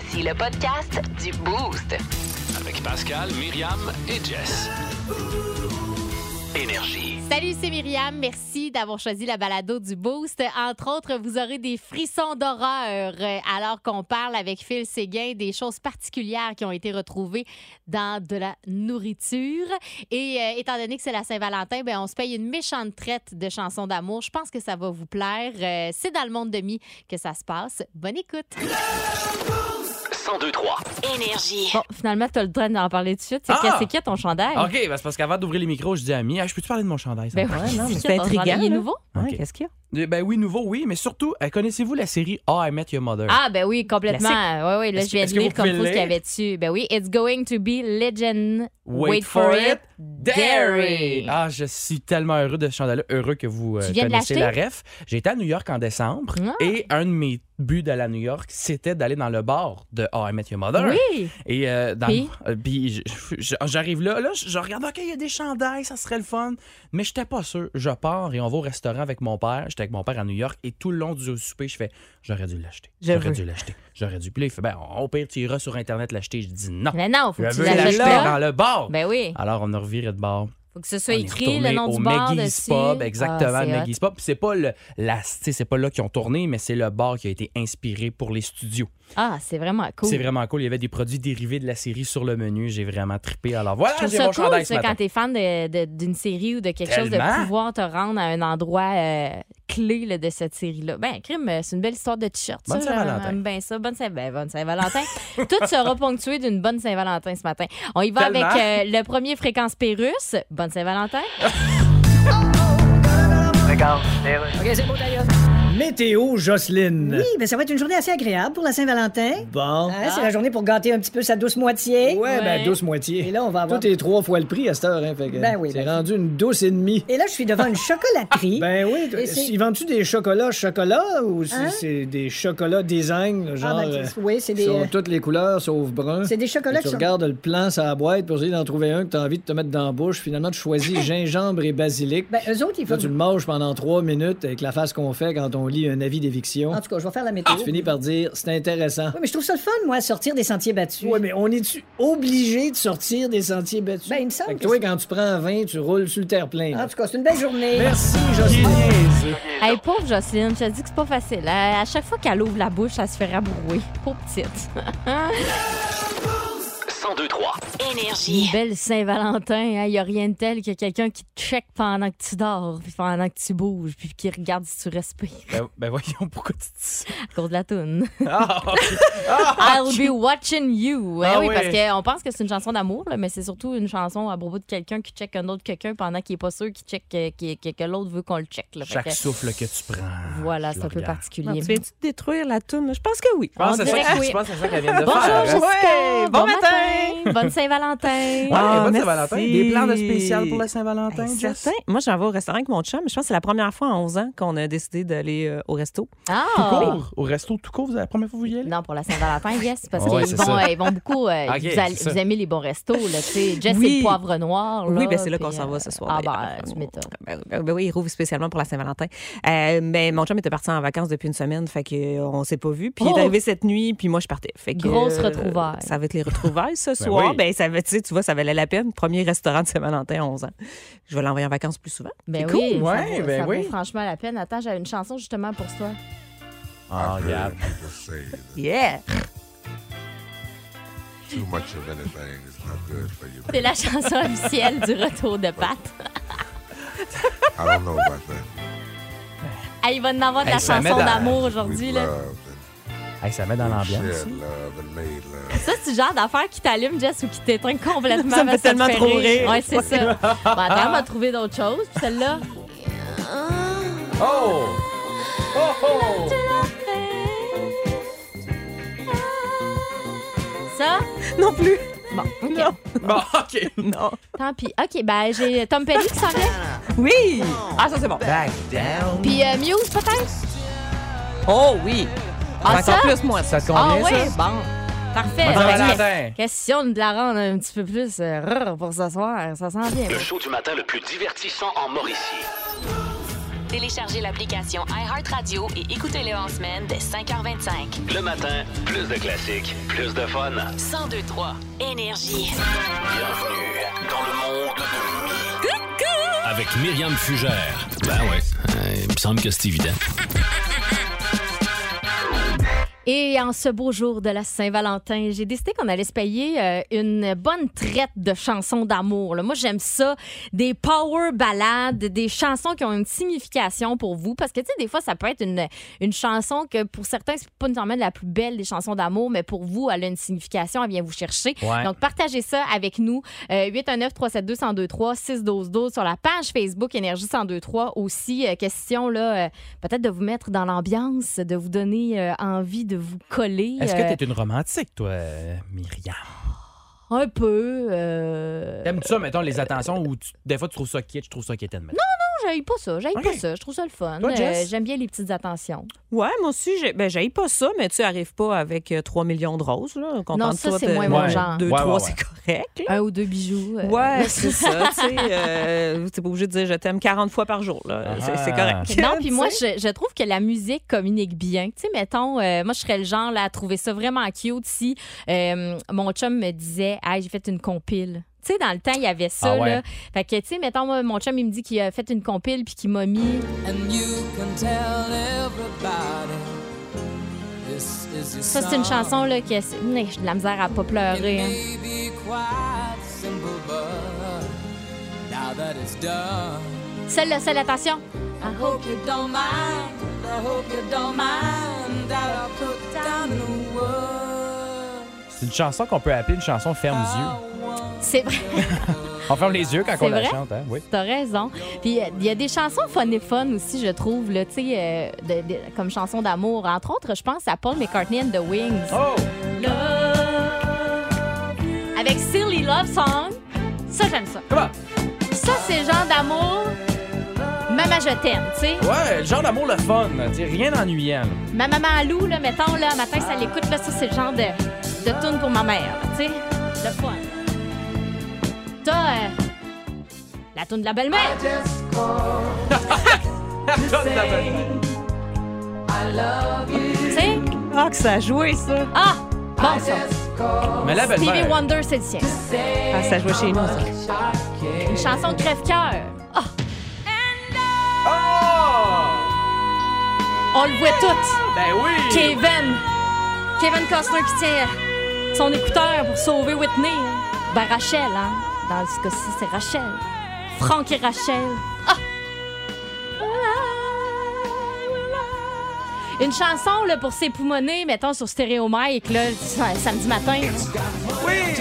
Voici le podcast du Boost. Avec Pascal, Myriam et Jess. Énergie. Salut, c'est Myriam. Merci d'avoir choisi la balado du Boost. Entre autres, vous aurez des frissons d'horreur euh, alors qu'on parle avec Phil Séguin des choses particulières qui ont été retrouvées dans de la nourriture. Et euh, étant donné que c'est la Saint-Valentin, ben, on se paye une méchante traite de chansons d'amour. Je pense que ça va vous plaire. Euh, c'est dans le monde de mi que ça se passe. Bonne écoute. 1023. Énergie. Bon, finalement, tu as le droit d'en parler tout de suite. C'est Ah! c'est qui ton chandail? OK, ben c'est parce qu'avant d'ouvrir les micros, je dis à Ami, Ah, je peux-tu parler de mon chandail? ça Ben oui, non, mais c'est intriguant? Il est là. nouveau? Ouais, Ok. qu'est-ce qu'il y a? Euh, Ben oui, nouveau, oui, mais surtout, euh, connaissez-vous la série Oh, I Met Your Mother? Ah, ben oui, complètement. Oui, oui, là, je viens de lire comme faut ce qu'il y avait dessus. Ben oui, It's going to be legend. Wait, for, it, Dairy. Ah, je suis tellement heureux de ce chandail-là, heureux que vous euh, de connaissez la ref. Été à New York en décembre Ah. et un de mes buts d'aller à New York, c'était d'aller dans le bar de Oh, I Met Your Mother. Oui. Et euh, dans- Puis? euh, puis j'arrive là, là, je, je regarde, OK, il y a des chandails, ça serait le fun. Mais j'étais pas sûr. Je pars et on va au restaurant avec mon père. J'étais avec mon père à New York et tout le long du souper, je fais, j'aurais dû l'acheter. J'aurais dû l'acheter. J'aurais dû. Puis là, il fait, ben, au pire, tu iras sur Internet l'acheter. Je dis non. Mais non, faut Je que tu l'achètes dans le bar. Ben oui. Alors, on a reviré de bar. Faut que ce soit On écrit le nom au du bar Maggie's dessus. Pub, exactement, Ah. Maggie's Pub. Puis C'est pas le, la, c'est pas là qu'ils ont tourné, mais c'est le bar qui a été inspiré pour les studios. Ah, c'est vraiment cool. C'est vraiment cool. Il y avait des produits dérivés de la série sur le menu. J'ai vraiment trippé. Alors voilà, j'ai mon cool, chandail ce matin. quand t'es fan d'une série ou de quelque chose, de pouvoir te rendre à un endroit euh, clé là, de cette série-là. Ben, crime, euh, c'est une belle histoire de t-shirt. Bonne Saint-Valentin. J'aime bien ça. Bonne, Saint- ben, bonne Saint-Valentin. Tout sera ponctué d'une bonne Saint-Valentin ce matin. On y va Tellement. avec euh, le premier fréquence Pérus. Bonne Saint-Valentin. Météo Jocelyne. Oui, ben ça va être une journée assez agréable pour la Saint-Valentin. Bon. Hein, C'est la journée pour gâter un petit peu sa douce moitié. Ouais, Ouais. ben douce moitié. Et là, on va avoir... Tout est trois fois le prix à cette heure, hein, fait que Ben oui, c'est ben- rendu une douce et demie. Et là, je suis devant une chocolaterie. Ben oui, ils vendent-tu des chocolats chocolat ou Hein? c'est des chocolats design, Ah, genre ben, euh, oui, c'est qui des, sont euh, toutes les couleurs sauf brun. c'est des chocolats Et tu qui sont... regardes le plan sur la boîte pour essayer d'en trouver un que tu as envie de te mettre dans la bouche. Finalement, tu choisis gingembre et basilic. Ben, eux autres, ils font... Là, tu le manges pendant trois minutes avec la face qu'on fait quand on lit un avis d'éviction. En tout cas, je vais faire la météo. Tu finis par dire c'est intéressant. Oui, mais je trouve ça le fun, moi, sortir des sentiers battus. Ouais, mais on est-tu obligé de sortir des sentiers battus? Ben, il me semble Fait que toi, quand tu prends un vin, tu roules sur le terre-plein. En tout cas, c'est une belle journée. Merci, Jocelyne. Hey, pauvre Jocelyne, je te dis que c'est pas facile. À à chaque fois qu'elle ouvre la bouche, elle se fait rabrouer. Pauvre petite. 1023. Énergie. Une belle Saint-Valentin, il n'y a rien de tel que quelqu'un qui te check pendant que tu dors, puis pendant que tu bouges, puis qui regarde si tu respires Ben, ben voyons, pourquoi tu dis ça? à cause de la toune. Ah, ok. Ah, I'll be watching you. Ah oui, oui. parce qu'on pense que c'est une chanson d'amour, mais c'est surtout une chanson à propos de quelqu'un qui check un autre quelqu'un pendant qu'il est pas sûr qu'il check, que, qu'il- que- que l'autre veut qu'on le check. là. Chaque que, souffle que tu prends. voilà, c'est un peu particulier. Tu viens-tu détruire la toune? Je pense que oui. Je pense que c'est ça, oui. qu'elle vient de Bonjour, faire. Jessica. Ouais, bon matin. Bonne Saint-Valentin. Ouais, Ah, bonne merci. Saint-Valentin. Des plans de spécial pour la Saint-Valentin, Hey, Jess? certain. Moi, j'en vais au restaurant avec mon chum. Je pense que c'est la première fois en 11 ans qu'on a décidé d'aller euh, au resto. Ah! Tout court? Au resto tout court, vous avez la première fois que vous y allez? Non, pour la Saint-Valentin, yes, parce Ouais, qu'ils vont, ça. euh, ils vont beaucoup. euh, vous, allez- c'est ça. vous aimez les bons restos, là, tu sais. Jess, c'est Oui. le poivre noir. Là, oui, ben c'est là qu'on s'en euh, va ce soir. Ah, ben, tu m'étonnes. Ben, ben- ben oui, il rouvre spécialement pour la Saint-Valentin. Euh, mais mon chum était parti en vacances depuis une semaine, fait que euh, on s'est pas vu. Puis il Oh! est arrivé cette nuit, puis moi je partais. Fait que, Grosse euh, retrouvaille. Ça va être les retrouvailles ce soir. oui. Ben ça tu sais, tu vois, ça valait la peine. Premier restaurant de Saint-Valentin à 11 ans. Je vais l'envoyer en vacances plus souvent. Ben C'est oui, cool. ça, Ouais, vaut, ben ça oui. vaut franchement la peine. Attends, j'avais une chanson justement pour toi. Ah, regarde. Yeah! Too much of anything is not good for you. C'est la chanson officielle du retour de Pat. I don't know about that. Ah, il va en avoir de Hey, la chanson d'amour aujourd'hui. là. Hey, ça met dans l'ambiance. love. Ça, c'est le genre d'affaire qui t'allume, Jess, ou qui t'éteint complètement. Ça me fait tellement trop rire. Ouais, c'est ça. Bon, attends, on va trouver d'autres choses. Puis celle-là. Oh! Oh, oh! Ça? Non plus! Bon, OK. Non. Bon, OK. Non. Tant pis. OK, ben, j'ai Tom Petty qui s'en vient. Oui! Ah, ça c'est bon. Back down. Puis euh, Muse, peut-être? Oh oui! Ah, Encore ça? plus, moi. Ça te Ah, convient, oui? ça? Bon. Parfait. Question de la rendre un petit peu plus euh, rrr pour ce soir. Ça s'en vient. Le show du matin le plus divertissant en Mauricie. Téléchargez l'application iHeartRadio et écoutez-le en semaine dès 5h25. Le matin, plus de classiques, plus de fun. 1023 Énergie. Bienvenue dans le monde de Mi. Avec Myriam Fugère. Ben ouais, euh, il me semble que c'est évident. Et en ce beau jour de la Saint-Valentin, j'ai décidé qu'on allait se payer euh, une bonne traite de chansons d'amour. Moi, j'aime ça. Des power ballades, des chansons qui ont une signification pour vous. Parce que, tu sais, des fois, ça peut être une, une chanson que pour certains, c'est pas nécessairement la plus belle des chansons d'amour, mais pour vous, elle a une signification, elle vient vous chercher. Ouais. Donc, partagez ça avec nous. Euh, 819-372-1023, 612-12 sur la page Facebook Énergie 1023. Aussi, euh, question, là, euh, peut-être de vous mettre dans l'ambiance, de vous donner envie de vous coller. Est-ce euh, que t'es une romantique, toi, Myriam? Un peu. Euh... T'aimes ça, mettons, les attentions ou tu- des fois tu trouves ça kitsch, je trouve ça quétaine. Non, Non, j'aille pas ça. J'aille pas ça. Je trouve ça le fun. Toi, Jess? Euh, J'aime bien les petites attentions. Ouais, moi aussi, j'ai- ben, pas ça, mais tu arrives pas avec euh, 3 millions de roses. Là. Non, ça, c'est de- moins mon Ouais. genre. Deux, Ouais, trois, ouais, c'est ouais. correct. là. Un ou deux bijoux. euh, Ouais, c'est ça. Tu sais, euh, t'es pas obligé de dire je t'aime 40 fois par jour. là. C'est c'est Ah. correct. Non, puis moi, je, je trouve que la musique communique bien. Tu sais, mettons, euh, moi, je serais le genre là, à trouver ça vraiment cute si euh, mon chum me disait Hey, j'ai fait une compile. Tu sais, dans le temps, il y avait ça. Ah ouais. là. Fait que, tu sais, mettons, moi, mon chum, il me dit qu'il a fait une compile puis qu'il m'a mis. Ça, c'est une chanson là, que c'est- Hum, j'ai de la misère à pas pleurer. hein. Celle-là, celle, attention. I hope you don't mind. I hope C'est une chanson qu'on peut appeler une chanson ferme les yeux. C'est vrai, On ferme les yeux quand on la chante, hein? Oui. t'as raison. Puis euh, il y a des chansons fun et fun aussi, je trouve, là, tu sais, euh, comme chanson d'amour. Entre autres, je pense à Paul McCartney and the Wings. Oh! Avec Silly Love Song. Ça, j'aime ça. Comment? Ça, c'est genre d'amour. Maman, je t'aime, tu sais. Ouais, le genre d'amour le fun, tu sais, rien d'ennuyant. là. Ma maman à Lou, là, mettons, là, matin, ça l'écoute, là, ça, c'est le genre de, de tune pour ma mère, tu sais. Le fun. T'as euh, la tune de la belle-mère. Tu sais? Ah, que ça a joué, ça. Ah! Bon, ça. Mais la Stevie belle-mère. Wonder, c'est le sien. Ah, ça jouait chez nous, ça. Une chanson de crève-cœur. On le voit tout. Ben oui! Kevin. Kevin Costner qui tient son écouteur pour sauver Whitney. Ben Rachel, hein. Dans ce cas-ci, c'est Rachel. Franck et Rachel. Ah! Une chanson là, pour s'époumoner, mettons, sur Stéréo Mike, là, sa- samedi matin. Oui!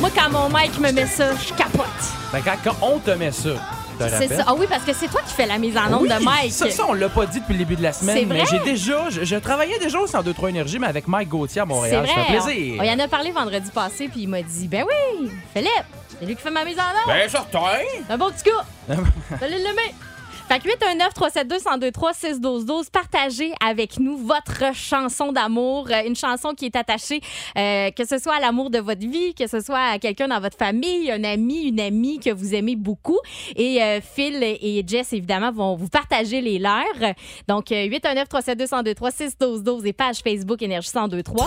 Moi, quand mon Mike me met ça, je capote. Ben quand, quand on te met ça, C'est. Ah oui, parce que c'est toi qui fais la mise en onde Oui, de Mike. Ça, ça, on l'a pas dit depuis le début de la semaine, mais j'ai déjà, je, je travaillais déjà au 102.3 Énergie, mais avec Mike Gauthier à Montréal. vrai. Ça fait plaisir. on y en a parlé vendredi passé, puis il m'a dit Ben oui, Philippe, c'est lui qui fait ma mise en onde. Ben certain! Un bon petit coup. Vous allez l'aimer. Fait que 819 372 1023 6 12 12 partagez avec nous votre chanson d'amour, euh, une chanson qui est attachée euh, que ce soit à l'amour de votre vie, que ce soit à quelqu'un dans votre famille, un ami, une amie que vous aimez beaucoup et euh, Phil et Jess évidemment vont vous partager les leurs. Donc euh, 819 372 1023 6 12 12 et page Facebook énergie 1023.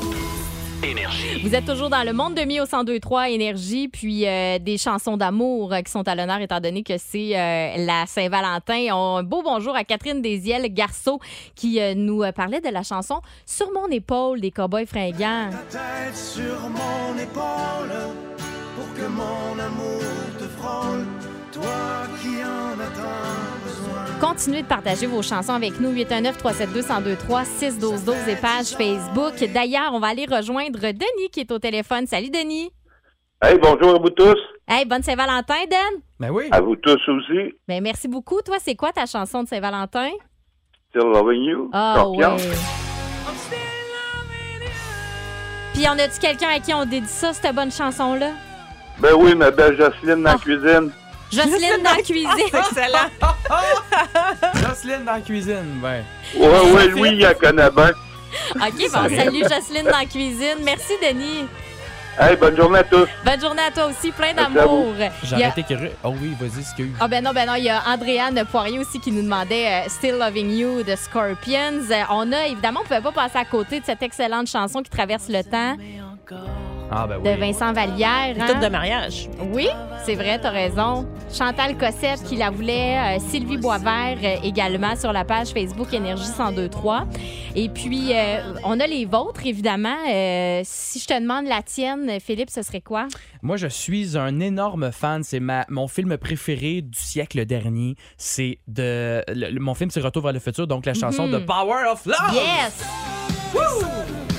Énergie. Vous êtes toujours dans le monde de mi au 1023 énergie, puis euh, des chansons d'amour euh, qui sont à l'honneur étant donné que c'est euh, la Saint-Valentin. On- Un beau bonjour à Catherine Desiel Garceau qui euh, nous euh, parlait de la chanson Sur mon épaule des Cowboys fringants. tête sur mon épaule pour que mon amour Continuez de partager vos chansons avec nous 819 372 1023 6 12 12 et page Facebook. D'ailleurs, on va aller rejoindre Denis qui est au téléphone. Salut Denis. Hey, bonjour à vous tous. Hey, bonne Saint-Valentin, Den. Ben oui. À vous tous aussi. Ben, merci beaucoup. Toi, c'est quoi ta chanson de Saint-Valentin? Still loving you. Ah Scorpion. ouais. Puis on a-tu quelqu'un à qui on dédie ça, cette bonne chanson-là? Ben oui, ma belle Jocelyne dans la cuisine. Jocelyne dans la cuisine. Excellent. Jocelyne dans la cuisine, ben. Ouais, ouais, Louis, il la connaît bien. OK, bon, salut Jocelyne dans la cuisine. Merci, Denis. Hey, bonne journée à tous. Bonne journée à toi aussi, plein d'amour. J'ai a- arrêté curieux. Oh oui, vas-y, ce qu'il y a eu. Ah ben non, ben non, il y a Andréane Poirier aussi qui nous demandait euh, Still Loving You de Scorpions. Euh, on a, évidemment, on pouvait pas passer à côté de cette excellente chanson qui traverse le temps Ah, ben de. Vincent Vallière. Hein? de mariage. Oui, c'est vrai, t'as raison. Chantal Cossette qui la voulait, euh, Sylvie Boisvert euh, également sur la page Facebook Énergie 1023. Et puis, euh, on a les vôtres, évidemment. Euh, si je te demande la tienne, Philippe, ce serait quoi? Moi, je suis un énorme fan. C'est ma, mon film préféré du siècle dernier. C'est de. le- le- mon film, c'est Retour vers le futur, donc la chanson Mhm. de Power of Love. Yes!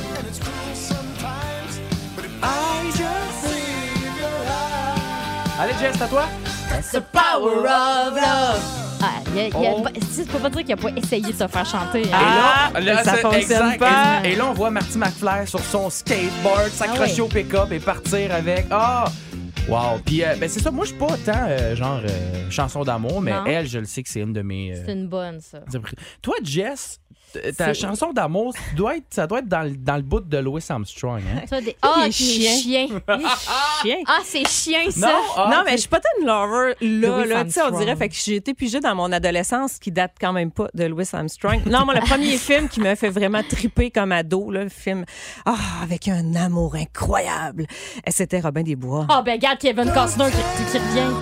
Allez, Jess, à toi. The power of love. Ah, il y a- y a Oh. pas- tu peux pas dire qu'il a pas essayé de se faire chanter. hein? Ah, Et là, là, ça fonctionne exact. pas. Et, et là, on voit Marty McFly sur son skateboard s'accrocher Ah ouais. au pick-up et partir avec. Ah! Wow! Puis, euh, ben, c'est ça. Moi, je suis pas tant euh, genre euh, chanson d'amour, mais Non. elle, je le sais que c'est une de mes. euh, C'est une bonne, ça. Toi, Jess, ta chanson d'amour, ça doit être, ça doit être dans, le- dans le bout de Louis Armstrong. Hein? Des... Ah, les les chiens. chiens. Chien. Ah, c'est chien, ça. Non? Ah, non, mais je suis pas une lover là, Louis là, tu sais, on Armstrong. dirait, fait que j'ai été pigée dans mon adolescence qui date quand même pas de Louis Armstrong. Non, moi, le premier film qui m'a fait vraiment triper comme ado, là, le film, ah, avec un amour incroyable, eh, c'était Robin des Bois. Ah, ben, regarde Kevin Costner qui, qui revient.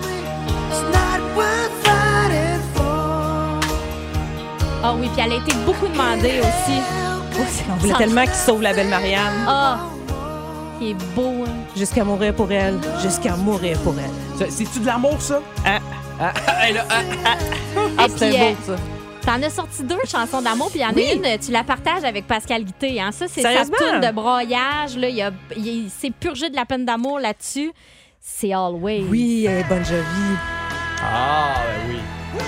Ah oui, puis elle a été beaucoup demandée aussi. On voulait tellement qu'il sauve la belle Marianne. Ah, qui est beau, hein. Jusqu'à mourir pour elle, jusqu'à mourir pour elle. Ça- C'est-tu de l'amour, ça? Ah. Ah, ah, là, ah, Ah, Et c'était puis, beau, euh, ça. T'en as sorti deux chansons d'amour, puis il y en Oui. a une, tu la partages avec Pascal Guité. Hein? Ça, c'est sa tourne de broyage. Là. Il, a, il s'est purgé de la peine d'amour là-dessus. C'est Always. Oui, euh, Bon Jovi. Ah, ben oui.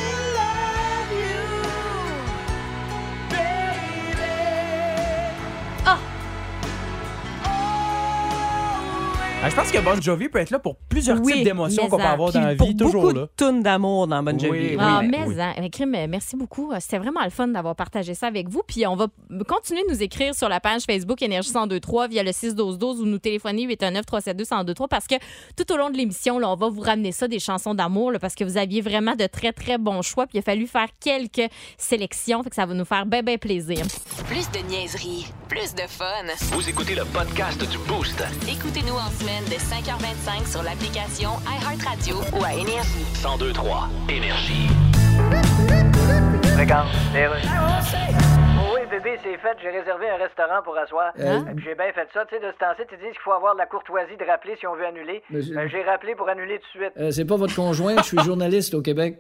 Ah, je pense que Bon Jovi peut être là pour plusieurs Oui, types d'émotions mais qu'on peut en- avoir dans la pour vie, toujours beaucoup là. de tunes d'amour dans Bon Jovi. Oui, Ah, mais, oui. hein, mais Crime, euh, merci beaucoup. C'était vraiment le fun d'avoir partagé ça avec vous. Puis on va continuer de nous écrire sur la page Facebook Énergie 1023 via le 61212 ou nous téléphoner 819 372 1023 parce que tout au long de l'émission, là, on va vous ramener ça, des chansons d'amour, là, parce que vous aviez vraiment de très, très bons choix. Puis il a fallu faire quelques sélections. Fait que ça va nous faire bien, bien plaisir. Plus de niaiserie, plus de fun. Vous écoutez le podcast du Boost. Écoutez-nous en semaine de 5h25 sur l'application iHeartRadio ou à Énergie. 1023 Énergie. Regarde, Oui, bébé, c'est fait. J'ai réservé un restaurant pour asseoir. Euh, Et puis J'ai bien fait ça. Tu sais, de ce temps-ci, tu dis qu'il faut avoir de la courtoisie de rappeler si on veut annuler. Monsieur- Ben, J'ai rappelé pour annuler tout de suite. Euh, c'est pas votre conjoint, je suis journaliste au Québec.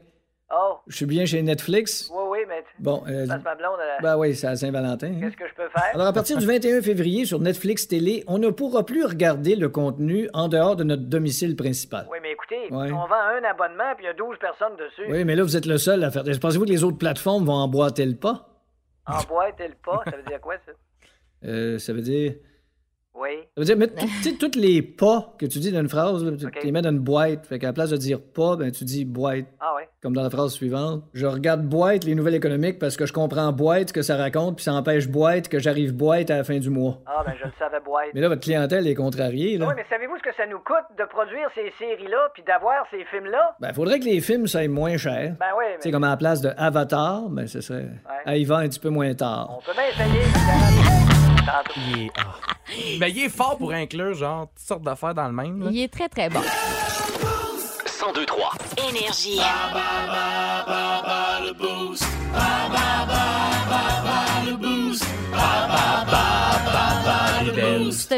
Oh, Je suis bien chez Netflix. oui, oui, mais Bon, euh, passe ma blonde. ben oui, c'est à Saint-Valentin. hein. Qu'est-ce que je peux faire? Alors, à partir du 21 février, sur Netflix Télé, on ne pourra plus regarder le contenu en dehors de notre domicile principal. Oui, mais écoutez, Ouais. on vend un abonnement puis il y a 12 personnes dessus. Oui, mais là, vous êtes le seul à faire. Pensez-vous que les autres plateformes vont emboîter le pas? En boîte et le pas, ça veut dire quoi, ça? Euh, ça veut dire. Oui. Ça veut dire sais, tous les pas que tu dis dans une phrase, tu les mets dans une boîte. Fait qu'à la place de dire pas, ben, tu dis boîte. Ah oui. Comme dans la phrase suivante. Je regarde boîte, les nouvelles économiques, parce que je comprends boîte ce que ça raconte, puis ça empêche boîte que j'arrive boîte à la fin du mois. Ah, ben je le savais boîte. Mais là, votre clientèle est contrariée, là. Oui, mais savez-vous ce que ça nous coûte de produire ces séries-là puis d'avoir ces films-là? Ben, faudrait que les films soient moins chers. Ben oui, Tu sais, mais comme à la place de Avatar, ben, ce serait à y va un petit peu moins tard. on peut bien essayer. Il est, ah. Ben, il est fort pour inclure, genre, toutes sortes d'affaires dans le même. là. Il est très, très bon. 1023 Énergie.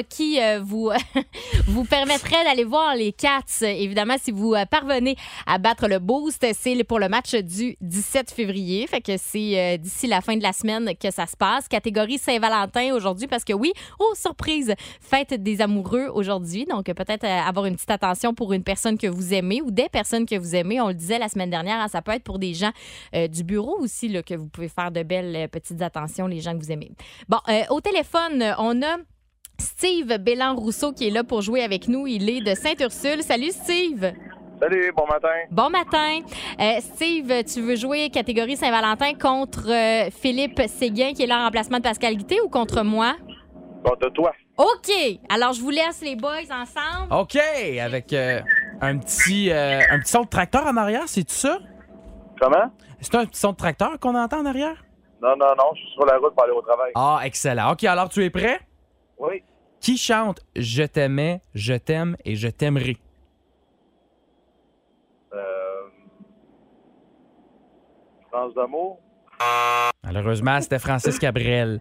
Qui euh, vous, vous permettrait d'aller voir les Cats. Évidemment, si vous euh, parvenez à battre le boost, c'est pour le match du 17 février. Fait que c'est euh, d'ici la fin de la semaine que ça se passe. Catégorie Saint-Valentin aujourd'hui parce que oui, oh surprise, fête des amoureux aujourd'hui. Donc peut-être avoir une petite attention pour une personne que vous aimez ou des personnes que vous aimez. On le disait la semaine dernière, hein, ça peut être pour des gens euh, du bureau aussi là, que vous pouvez faire de belles petites attentions, les gens que vous aimez. Bon, euh, au téléphone, on a Steve Bélan-Rousseau qui est là pour jouer avec nous. Il est de Sainte-Ursule. Salut, Steve. Salut, bon matin. Bon matin. Euh, Steve, tu veux jouer catégorie Saint-Valentin contre euh, Philippe Séguin qui est là en remplacement de Pascal Guité ou contre moi? Contre toi. OK. Alors, je vous laisse les boys ensemble. OK, avec euh, un petit euh, un petit son de tracteur en arrière, c'est tout ça? Comment? C'est un petit son de tracteur qu'on entend en arrière? Non, non, non, je suis sur la route pour aller au travail. Ah, excellent. OK, alors tu es prêt? Oui. Qui chante Je t'aimais, je t'aime et je t'aimerai? Euh... France d'amour? Malheureusement, c'était Francis Cabrel.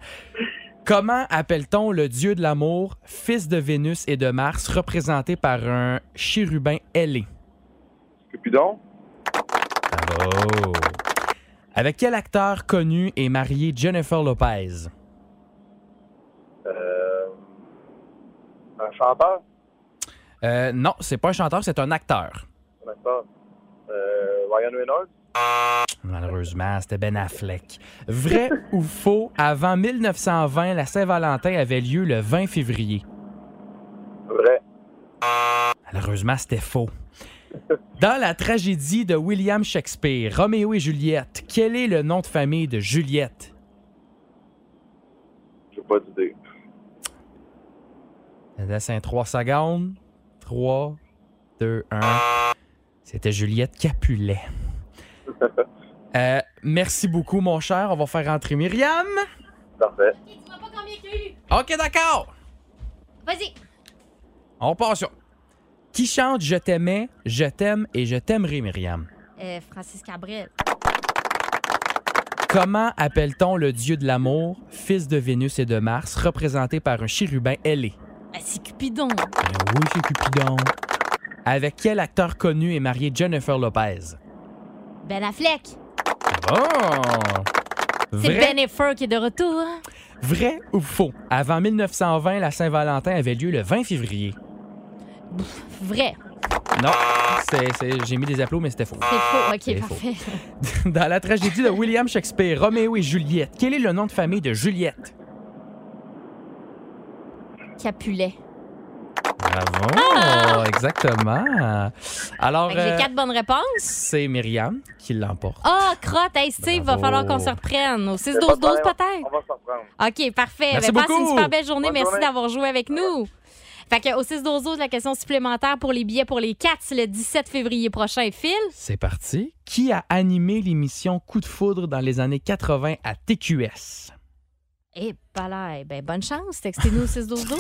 Comment appelle-t-on le dieu de l'amour, fils de Vénus et de Mars, représenté par un chérubin ailé? Cupidon? Avec quel acteur connu est mariée Jennifer Lopez? Euh... Un chanteur? Euh, non, c'est pas un chanteur, c'est un acteur. Un acteur? Euh... Ryan Reynolds? Malheureusement, c'était Ben Affleck. Vrai ou faux, avant 1920, la Saint-Valentin avait lieu le 20 février? Vrai. Malheureusement, c'était faux. Dans la tragédie de William Shakespeare, Roméo et Juliette, quel est le nom de famille de Juliette? J'ai pas d'idée. Un 3 secondes. 3, 2, 1. C'était Juliette Capulet. Euh, merci beaucoup, mon cher. On va faire rentrer Myriam. Parfait. Tu m'as pas convaincu. OK, d'accord. Vas-y. On passe ça. Qui chante Je t'aimais, je t'aime et je t'aimerai, Myriam? Euh, Francis Cabrel. Comment appelle-t-on le dieu de l'amour, fils de Vénus et de Mars, représenté par un chérubin ailé? Ah, c'est Cupidon. Ben oui, c'est Cupidon. Avec quel acteur connu est mariée Jennifer Lopez? Ben Affleck. Oh! C'est Vrai, Bennifer qui est de retour. hein? vrai ou faux? Avant 1920, la Saint-Valentin avait lieu le 20 février. Vrai. Non, c'est, c'est- j'ai mis des applaudissements, mais c'était faux. C'est faux. OK, parfait. Dans la tragédie de William Shakespeare, Roméo et Juliette, quel est le nom de famille de Juliette? Capulet. Bravo! Exactement. Alors, j'ai euh, quatre bonnes réponses. c'est Myriam qui l'emporte. Ah, crotte. Hey, Steve, va Bravo. falloir qu'on se reprenne. Au Y a pas de 6-12-12 problème. peut-être? On va s'en reprendre. OK, parfait. Merci Ben, passe une super belle journée. Bonne Merci d'avoir joué avec nous. Fait que au 6-12-12, la question supplémentaire pour les billets pour les Cats le 17 février prochain. Phil? C'est parti. Qui a animé l'émission Coup de foudre dans les années 80 à TQS? Eh, pas là. Ben, bonne chance. Textez-nous au 6-12-12.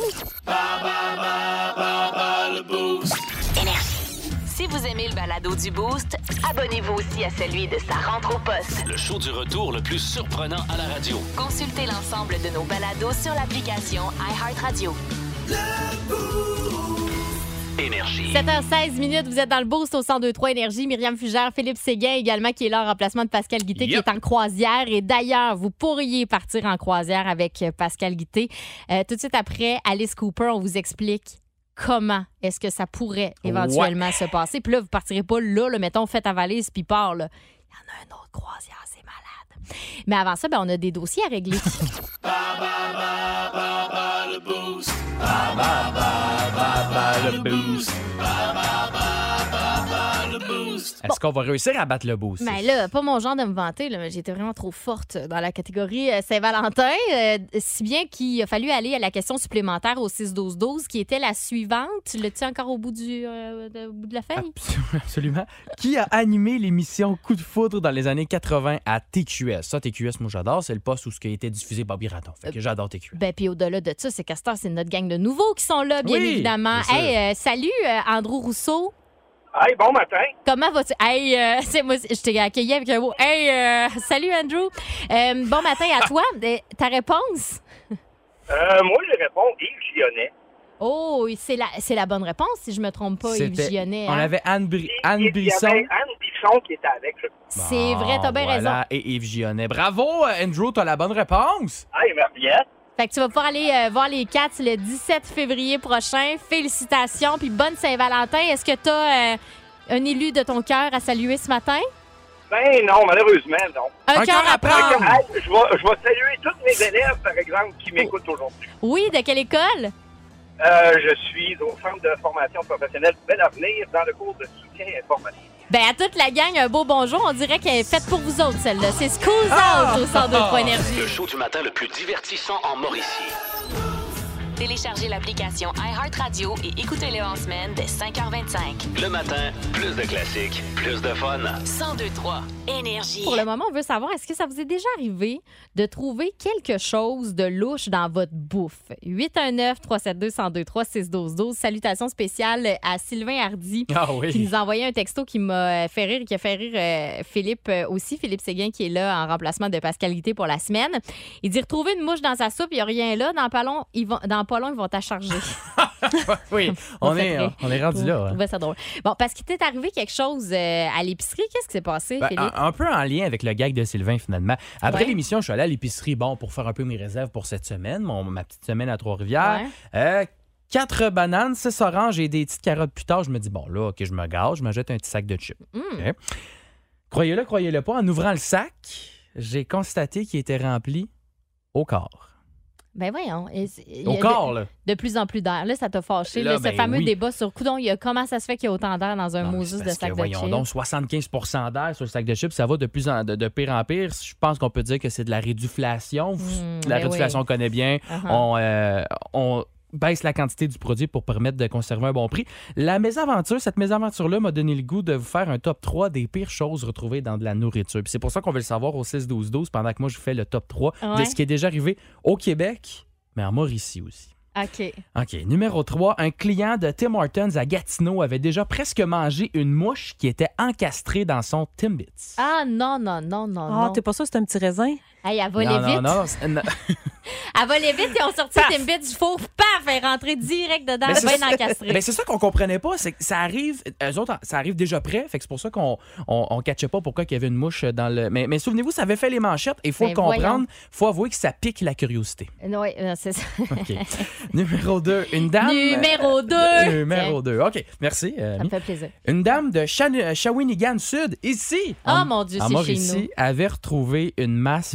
Si vous aimez le balado du Boost, abonnez-vous aussi à celui de sa rentre au poste. Le show du retour le plus surprenant à la radio. Consultez l'ensemble de nos balados sur l'application iHeartRadio. Énergie. 7h16 minutes, vous êtes dans le boost au 1023 Énergie. Myriam Fugère, Philippe Séguin également qui est là en remplacement de Pascal Guité qui est en croisière. Et d'ailleurs, vous pourriez partir en croisière avec euh, Pascal Guité. Euh, tout de suite après, Alice Cooper, on vous explique comment est-ce que ça pourrait éventuellement se passer. Puis là, vous partirez pas là, là mettons, faites ta valise puis part. là. Il y en a un autre croisière, c'est malade. Mais avant ça, ben, on a des dossiers à régler. Ba ba ba ba ba the booze. Ba ba Est-ce qu'on va réussir à battre le boost? Mais là, pas mon genre de me vanter, là, mais j'étais vraiment trop forte dans la catégorie euh, Saint-Valentin, euh, si bien qu'il a fallu aller à la question supplémentaire au 6-12-12, qui était la suivante. L'as-tu encore au bout, du, euh, de, au bout de la feuille? Absolument. Qui a animé l'émission Coup de foudre dans les années 80 à TQS? Ça, TQS, moi, j'adore. C'est le poste où ce qui a été diffusé Bobby Raton. Fait que j'adore TQS. Ben, puis au-delà de ça, c'est Castor, c'est notre gang de nouveaux qui sont là, bien Oui, évidemment. bien. Hey, euh, salut, euh, Andrew Rousseau. Hey, bon matin. Comment vas-tu? Hey, euh, c'est moi, je t'ai accueilli avec un mot. Hey, euh, salut, Andrew. Euh, bon matin à toi. Euh, Ta réponse? Euh, moi, je réponds Yves Gionnet. Oh, c'est la, c'est la bonne réponse, si je me trompe pas, Yves Gionnet. On hein? avait Anne, Bri- Anne Il y Brisson. avait Anne Bisson qui était avec. C'est vrai, t'as bien voilà, raison. Et Yves Gionnet. Bravo, euh, Andrew, t'as la bonne réponse. Hey, merci. Fait que tu vas pouvoir aller euh, voir les Cats le 17 février prochain. Félicitations, puis bonne Saint-Valentin. Est-ce que t'as euh, un élu de ton cœur à saluer ce matin? Ben non, malheureusement, non. Un, Un cœur à à prendre. prendre. Hey, je vais, je vais saluer tous mes élèves, par exemple, qui m'écoutent aujourd'hui. Oui, de quelle école? Euh, je suis au centre de formation professionnelle Bel Avenir dans le cours de soutien informatique. Ben, à toute la gang, un beau bonjour. On dirait qu'elle est faite pour vous autres, celle-là. C'est Schools Ah! Out au centre de Énergie. Le show du matin le plus divertissant en Mauricie. Téléchargez l'application iHeartRadio et écoutez-le en semaine dès 5h25. Le matin, plus de classiques, plus de fun. 1023 Énergie. Pour le moment, on veut savoir, est-ce que ça vous est déjà arrivé de trouver quelque chose de louche dans votre bouffe? 819-372-1023-612-12. Salutations spéciales à Sylvain Hardy. Ah qui oui. nous a envoyé un texto qui m'a fait rire et qui a fait rire euh, Philippe euh, aussi, Philippe Séguin qui est là en remplacement de Pascalité pour la semaine. Il dit retrouver une mouche dans sa soupe, il n'y a rien là. Dans pas long, ils vont, dans pas long, ils vont t'en charger. Oui, On est, on est rendu là. Ça drôle. Bon, parce qu'il t'est arrivé quelque chose euh, à l'épicerie. Qu'est-ce qui s'est passé, Ben, Philippe? un, un peu en lien avec le gag de Sylvain, finalement. Après Ouais. l'émission, je suis allé à l'épicerie, bon, pour faire un peu mes réserves pour cette semaine, mon, ma petite semaine à Trois-Rivières. Ouais. Euh, quatre bananes, six oranges et des petites carottes plus tard. Je me dis, bon, là, OK, je me gâche, je me jette un petit sac de chips. Mm. Croyez-le, croyez-le pas, en ouvrant le sac, j'ai constaté qu'il était rempli au corps. Ben voyons. Et Au a de- corps, là. De, plus en plus d'air. Là, ça t'a fâché. Là, là, ce ben fameux oui. débat sur coudon, il y a comment ça se fait qu'il y a autant d'air dans un Non, Moses de sac que, de voyons chips? donc, 75% d'air sur le sac de chips, ça va de plus en de, de pire en pire. Je pense qu'on peut dire que c'est de la réduflation. Hmm, la ben réduflation, oui. on connaît bien. Uh-huh. on, euh, on baisse la quantité du produit pour permettre de conserver un bon prix. La mésaventure, cette mésaventure-là m'a donné le goût de vous faire un top 3 des pires choses retrouvées dans de la nourriture. Puis c'est pour ça qu'on veut le savoir au 6-12-12 pendant que moi je fais le top 3 de ce qui est déjà arrivé au Québec, mais en Mauricie aussi. OK. OK. Numéro 3, un client de Tim Hortons à Gatineau avait déjà presque mangé une mouche qui était encastrée dans son Timbits. Ah non, non, non, non, Ah, non. t'es pas sûr que c'est un petit raisin? Hey, elle volait non, non, vite. non, non. Elle volait vite et on sortit Timbit du four. Paf! Elle est rentrée direct dedans. Mais c'est bien encastrée. Ben, c'est ça qu'on comprenait pas, c'est que ça arrive, eux autres, ça arrive déjà prêt, fait que c'est pour ça qu'on on, on catchait pas pourquoi il y avait une mouche dans le. Mais, mais souvenez-vous, ça avait fait les manchettes et il faut Ben, le comprendre, voyons. faut avouer que ça pique la curiosité. Oui, euh, c'est ça. Numéro 2, une dame. Numéro 2. Numéro 2. OK, merci. euh, Ça me fait plaisir. Une dame de euh, Shawinigan Sud, ici. Ah, en- mon Dieu, c'est chez nous. avait retrouvé une masse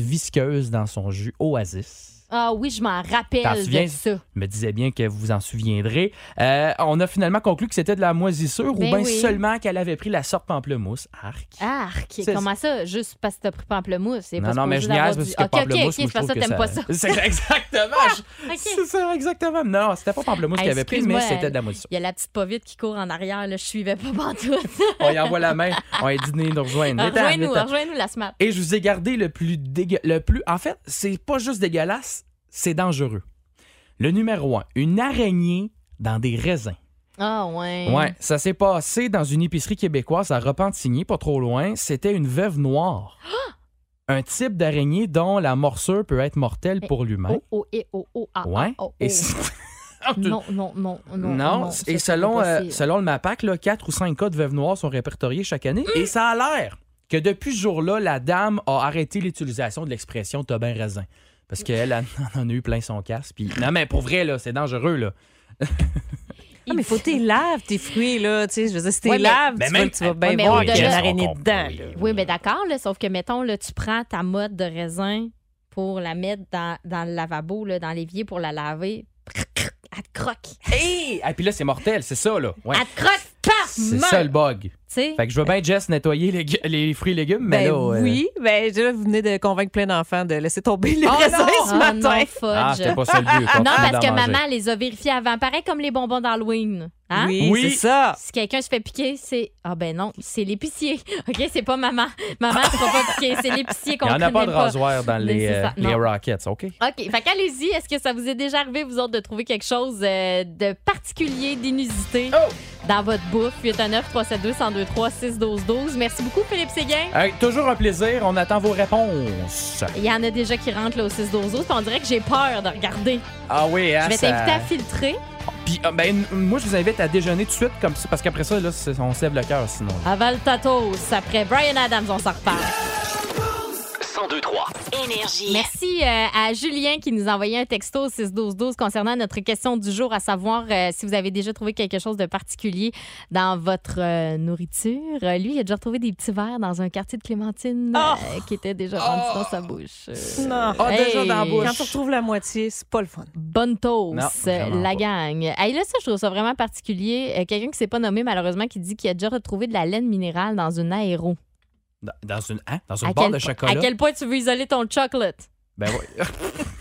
dans son jus Oasis. Ah oui, je m'en rappelle souviens? de ça. Je me disais bien que vous vous en souviendrez. Euh, on a finalement conclu que c'était de la moisissure Ben ou bien oui. seulement qu'elle avait pris la sorte pamplemousse. Arc. Arc, comment ça? Juste parce que t'as pris pamplemousse. c'est Non, non, mais je niaise parce que Ok, ok, pamplemousse, ok, moi, c'est je pas ça, que t'aimes pas ça. C'est exactement. ok. C'est ça, exactement. Non, c'était pas pamplemousse qu'il avait pris, mais c'était de la moisissure. Il y a la petite pas vite qui court en arrière, là, je suivais pas pantoute. On y envoie la main. On de venir nous rejoindre. Viens-t'en, Rejoins-nous, rejoins-nous la SMAP. Et je vous ai gardé le plus dégueu... le plus. En fait, c'est pas juste dégueulasse, c'est dangereux. Le numéro un, une araignée dans des raisins. Ah ouais. Ouais, ça s'est passé dans une épicerie québécoise à Repentigny, pas trop loin. C'était une veuve noire. Un type d'araignée dont la morsure peut être mortelle pour l'humain. Oh, oh, et oh, oh, ah, Ouais. ah, oh, Et oh. c'est- Non, non, non, non. Non, ça, et c'est selon, pas euh, possible. selon le MAPAC, là, 4 ou 5 cas de veuves noires sont répertoriés chaque année. Hum! Et ça a l'air que depuis ce jour-là, la dame a arrêté l'utilisation de l'expression t'as bien raisin. Parce qu'elle elle en a eu plein son casse. Puis, non, mais pour vrai, là, c'est dangereux. Là. Ah, mais faut que tu laves tes fruits, là. Tu sais, je veux dire, si tu Ouais, mais- laves, Mais tu, même- vas, tu vas bien Ouais, voir qu'il y a une araignée dedans. là. Oui, mais d'accord, là, sauf que, mettons, là, tu prends ta mode de raisin pour la mettre dans, dans le lavabo, là, dans l'évier pour la laver. Elle te croque. Hey! Ah, puis là, c'est mortel, c'est ça, là. Ouais. Elle te croque, paf! C'est ça le bug. Tu? Fait que je veux bien, Jess, nettoyer les, les fruits et légumes, mais Ben là. euh, oui, ben là, vous venez de convaincre plein d'enfants de laisser tomber les Oh raisins non! ce Ah matin. non, fudge. Ah, c'était pas ça le but. Non, parce que manger. maman les a vérifiés avant. Pareil comme les bonbons d'Halloween. Hein? Oui, Oui. c'est ça. Si quelqu'un se fait piquer, c'est. Ah ben non, c'est l'épicier. OK, c'est pas maman. Maman ne sera pas piquer, c'est l'épicier Il qu'on n'y en a pas de pas. rasoir dans les, euh, les. Rockets, OK? OK. Fait qu'allez-y. Est-ce que ça vous est déjà arrivé, vous autres, de trouver quelque chose euh, de particulier, d'inusité Oh! dans votre bouffe? 819 372 1023 612 12 Merci beaucoup, Philippe Séguin. Hey, toujours un plaisir. On attend vos réponses. Il y en a déjà qui rentrent là, au 6 12 12 puis on dirait que j'ai peur de regarder. Ah oui, hein, Je vais ça- t'inviter à filtrer. Puis, euh, ben, moi, je vous invite à déjeuner tout de suite, comme ça, parce qu'après ça, là, on se lève le cœur sinon. Aval Tatos. Après Brian Adams, on s'en reparle. 1023 Énergie. Merci euh, à Julien qui nous a envoyé un texto au 61212 concernant notre question du jour, à savoir euh, si vous avez déjà trouvé quelque chose de particulier dans votre euh, nourriture. Lui, il a déjà retrouvé des petits verres dans un quartier de Clémentine euh, qui étaient déjà rendus dans sa bouche. Euh, Non. Ah, déjà dans la bouche. Quand tu retrouves la moitié, c'est pas le fun. Bonne toast, la pas. gang. Hey, là, ça, je trouve ça vraiment particulier. Euh, Quelqu'un qui s'est pas nommé, malheureusement, qui dit qu'il a déjà retrouvé de la laine minérale dans une aéro. Dans, une, hein? dans une barre quel, de chocolat. à quel point tu veux isoler ton chocolate? Ben oui.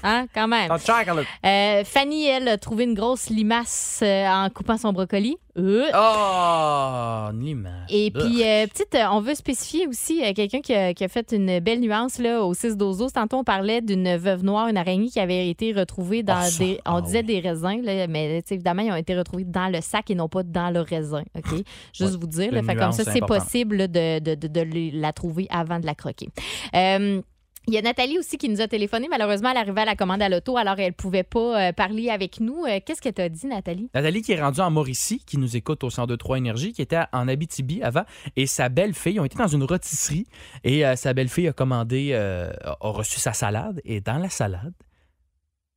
Hein, quand même. Euh, Fanny, elle, a trouvé une grosse limace euh, en coupant son brocoli. Euh. Oh, une image. Et puis, euh, petite, euh, on veut spécifier aussi quelqu'un qui a, qui a fait une belle nuance là, au 6 12 Tantôt, on parlait d'une veuve noire, une araignée qui avait été retrouvée dans Ah, des. On Ah, disait oui. des raisins, là, mais évidemment, ils ont été retrouvés dans le sac et non pas dans le raisin. OK? Juste Ouais, vous dire. là, fait comme ça, c'est possible là, de, de, de- de les- la trouver avant de la croquer. Euh, il y a Nathalie aussi qui nous a téléphoné. Malheureusement, elle arrivait à la commande à l'auto, alors elle pouvait pas euh, parler avec nous. Euh, Qu'est-ce que tu as dit, Nathalie? Nathalie qui est rendue en Mauricie, qui nous écoute au 102.3 Énergie, qui était en Abitibi avant, et sa belle-fille, ont été dans une rôtisserie, et euh, sa belle-fille a commandé, a a reçu sa salade, et dans la salade,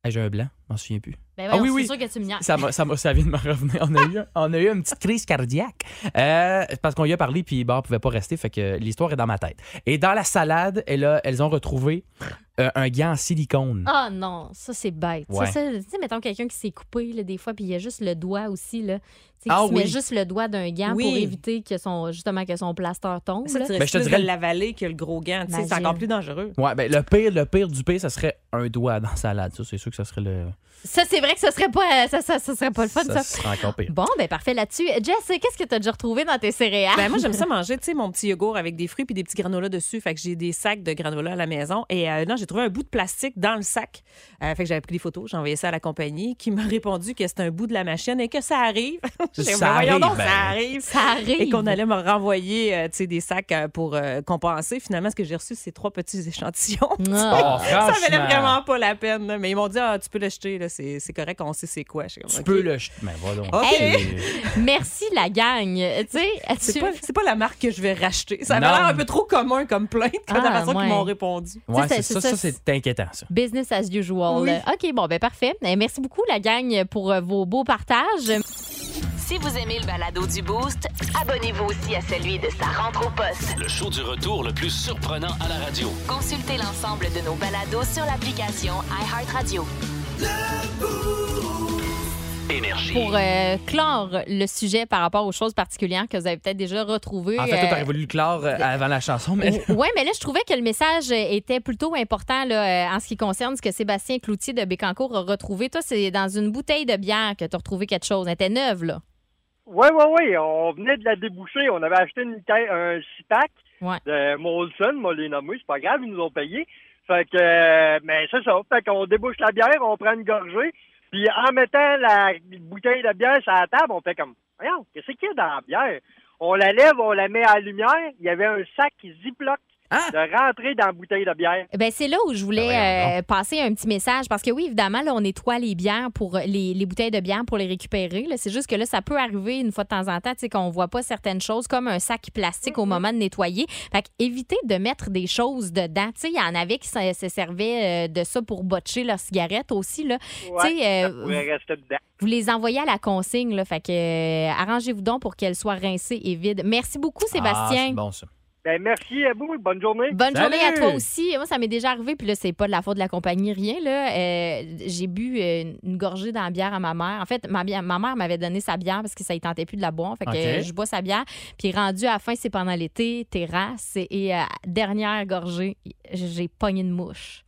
Hey, j'ai un blanc, je m'en souviens plus. Ben Ah oui, c'est oui. sûr que tu me. Ça, m'a- ça, m'a- ça vient de me revenir. On a eu, on a eu une petite crise cardiaque. Euh, parce qu'on y a parlé, puis bon, on pouvait pas rester, fait que l'histoire est dans ma tête. Et dans la salade, elle a- elles ont retrouvé euh, un gant en silicone. Ah non, ça c'est bête. Ouais. ça, tu sais, mettons quelqu'un qui s'est coupé là, des fois, puis il y a juste le doigt aussi. Là. Tu Ah qui se met oui. juste le doigt d'un gant Oui. pour éviter que son, justement que son plaster tombe. Ça, Ben, je te dirais l'avaler que le gros gant. C'est encore plus dangereux. Ouais, ben le pire, le pire du pire, ça serait un doigt dans la salade. Ça, c'est sûr que ça serait le. Ça, c'est vrai que ça serait pas, ça, ça, ça serait pas le fun, ça. encore pire. Bon, ben parfait là-dessus. Jess, qu'est-ce que tu as déjà retrouvé dans tes céréales? Ben, moi, j'aime ça manger, tu sais, mon petit yogourt avec des fruits puis des petits granolas dessus. Fait que j'ai des sacs de granola à la maison. Et euh, non, j'ai trouvé un bout de plastique dans le sac. Euh, fait que j'avais pris des photos, j'ai envoyé ça à la compagnie qui m'a répondu que c'était un bout de la machine et que ça arrive. J'ai dit, Ça voyons arrive, donc, ben. ça arrive. Ça arrive. Et qu'on allait me renvoyer euh, tu sais, des sacs euh, pour euh, compenser. Finalement, ce que j'ai reçu, c'est trois petits échantillons. Ah. Oh, ça valait vraiment pas la peine. Mais ils m'ont dit, ah, tu peux l'acheter, là, c'est c'est correct, on sait c'est quoi. Je suis comme, Tu OK. peux le. ch- Ben. OK. C'est- Merci la gang. Tu sais, C'est tu- pas, c'est pas la marque que je vais racheter. Ça Non. l'air un peu trop commun comme plainte Ah, la façon ouais. qu'ils m'ont répondu. Ouais, c'est- c'est c'est ça, ça, ça, c'est inquiétant, ça. Business as usual. Oui. OK, bon, ben parfait. Eh, Merci beaucoup, la gang, pour euh, vos beaux partages. Si vous aimez le balado du Boost, abonnez-vous aussi à celui de sa rentre au poste. Le show du retour le plus surprenant à la radio. Consultez l'ensemble de nos balados sur l'application iHeartRadio. Pour euh, clore le sujet par rapport aux choses particulières que vous avez peut-être déjà retrouvées. En fait, toi, euh, t'aurais voulu le clore euh, avant la chanson, mais. Oui, mais là, je trouvais que le message était plutôt important là, euh, en ce qui concerne ce que Sébastien Cloutier de Bécancourt a retrouvé. Toi, c'est dans une bouteille de bière que tu as retrouvé quelque chose. Elle était neuve, là. Oui, oui, oui. On venait de la déboucher. On avait acheté une un six-pack Ouais. de Molson. Moi, les nommé, c'est pas grave, ils nous ont payé. Fait que, euh, mais c'est ça. Fait qu'on débouche la bière, on prend une gorgée. Puis en mettant la bouteille de bière sur la table, on fait comme, voyons, qu'est-ce qu'il y a dans la bière? On la lève, on la met à la lumière. Il y avait un sac qui ziploc Ah! de rentrer dans la bouteille de bière. Ben, c'est là où je voulais voyons euh, passer un petit message parce que oui, évidemment, là, on nettoie les bières pour les, les bouteilles de bière pour les récupérer. là. C'est juste que là, ça peut arriver une fois de temps en temps, tu sais, qu'on voit pas certaines choses comme un sac plastique au moment de nettoyer. Fait que évitez de mettre des choses dedans. Tu sais, il y en avait qui se se servaient euh, de ça pour botcher leurs cigarettes aussi, là. Ouais, ça euh, dedans. vous les envoyez à la consigne, là. Fait que euh, arrangez-vous donc pour qu'elles soient rincées et vides. Merci beaucoup, Ah, Sébastien. c'est bon, ça. Ben, merci à vous. Bonne journée. Bonne Salut! journée à toi aussi. Moi, ça m'est déjà arrivé, puis là, c'est pas de la faute de la compagnie, rien. Là. Euh, j'ai bu euh, une gorgée dans la bière à ma mère. En fait, ma, bière- ma mère m'avait donné sa bière parce que ça ne tentait plus de la boire. Fait que euh, je bois sa bière. Puis rendu à la fin, c'est pendant l'été, terrasse. Et, et, euh, dernière gorgée, j'ai pogné une mouche.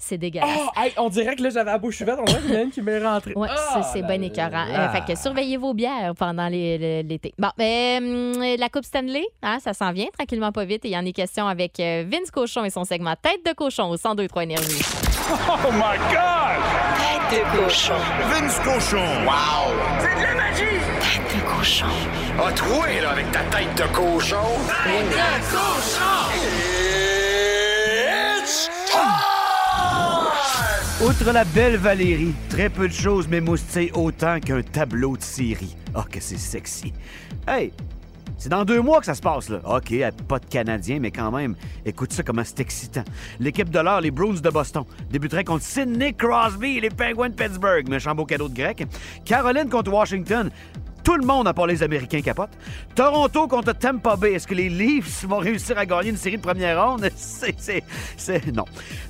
C'est dégueulasse. Oh, hey, on dirait que là, j'avais la bouche ouverte. On dirait qu'il y en a une qui m'est rentrée. Ouais, Ah, c'est- bien écœurant. Euh, fait que surveillez vos bières pendant l'été. Bon, ben, hum, la Coupe Stanley, hein, ça s'en vient tranquillement pas vite. Et il y en est question avec euh, Vince Cochon et son segment Tête de cochon au 102-3 Énergie. Tête de cochon. Vince Cochon. Wow! C'est de la magie! Tête de cochon. A troué, là, avec ta tête de cochon. Tête de cochon! Outre la belle Valérie, très peu de choses m'émoustillent autant qu'un tableau de série. Ah, que c'est sexy. Hey, C'est dans deux mois que ça se passe, là. OK, pas de Canadiens, mais quand même, écoute ça comment c'est excitant. L'équipe de l'heure, les Bruins de Boston, débuterait contre Sidney Crosby et les Penguins de Pittsburgh. Méchant beau cadeau de grec. Caroline contre Washington. Tout le monde, à part les Américains, capote. Toronto contre Tampa Bay. Est-ce que les Leafs vont réussir à gagner une série de première ronde? C'est... c'est. Non.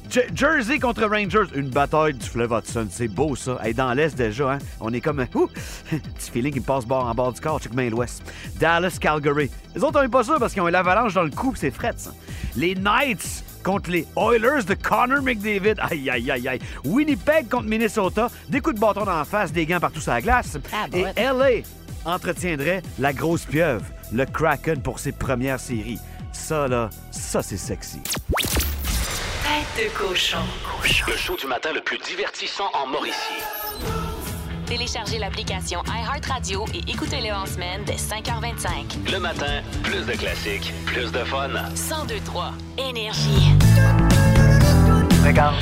Je- Jersey contre Rangers. Une bataille du fleuve Hudson. C'est beau, ça. Hey, dans l'Est, déjà, hein? On est comme... Ouh! Petit feeling qui me passe bord en bord du corps. Check bien l'Ouest. Dallas, Calgary. Les autres, on est pas sûrs parce qu'ils ont l'avalanche dans le cou c'est fret, ça. Les Knights contre les Oilers de Connor McDavid. Aïe, aïe, aïe, aïe. Winnipeg contre Minnesota. Des coups de bâton dans la face, des gants partout sur la glace. Et LA entretiendrait la grosse pieuvre, le Kraken, pour ses premières séries. Ça, là, ça, c'est sexy. Tête de cochon. Le show du matin le plus divertissant en Mauricie. Téléchargez l'application iHeartRadio et écoutez-le en semaine dès 5h25. Le matin, plus de classiques, plus de fun. 1023 Énergie. Regarde,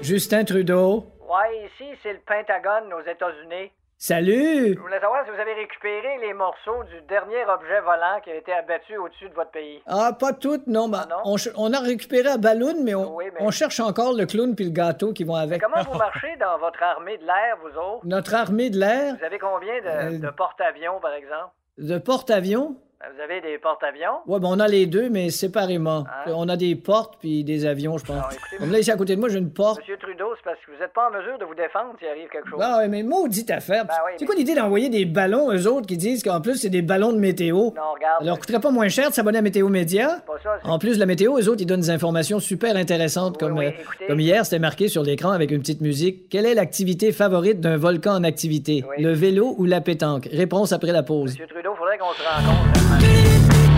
Justin Trudeau. Ouais, ici, c'est le Pentagone aux États-Unis. Salut! Je voulais savoir si vous avez récupéré les morceaux du dernier objet volant qui a été abattu au-dessus de votre pays. Ah, pas toutes, non. ben, on, ch- on a récupéré à Balloon, mais on, on cherche encore le clown puis le gâteau qui vont avec. Comment vous marchez dans votre armée de l'air, vous autres? Notre armée de l'air, Vous avez combien de, Euh, de porte-avions, par exemple? de porte-avions? Vous avez des porte-avions? Ouais, ben on a les deux, mais séparément. Hein? On a des portes puis des avions, je pense. écoutez, Comme là, ici à côté de moi, j'ai une porte. Monsieur Trudeau, c'est parce que vous n'êtes pas en mesure de vous défendre s'il arrive quelque chose. Ah ouais, mais maudite affaire. Ben oui, c'est quoi l'idée d'envoyer des ballons, eux autres, qui disent qu'en plus, c'est des ballons de météo? Non, regarde. Ça leur coûterait pas moins cher de s'abonner à Météo Média? pas ça, En plus la météo, eux autres, ils donnent des informations super intéressantes, comme, oui, euh, écoutez. comme hier, c'était marqué sur l'écran avec une petite musique. Quelle est l'activité favorite d'un volcan en activité? Le vélo ou la pétanque? Réponse après la pause. Monsieur Trudeau, faudrait qu'on se rencontre.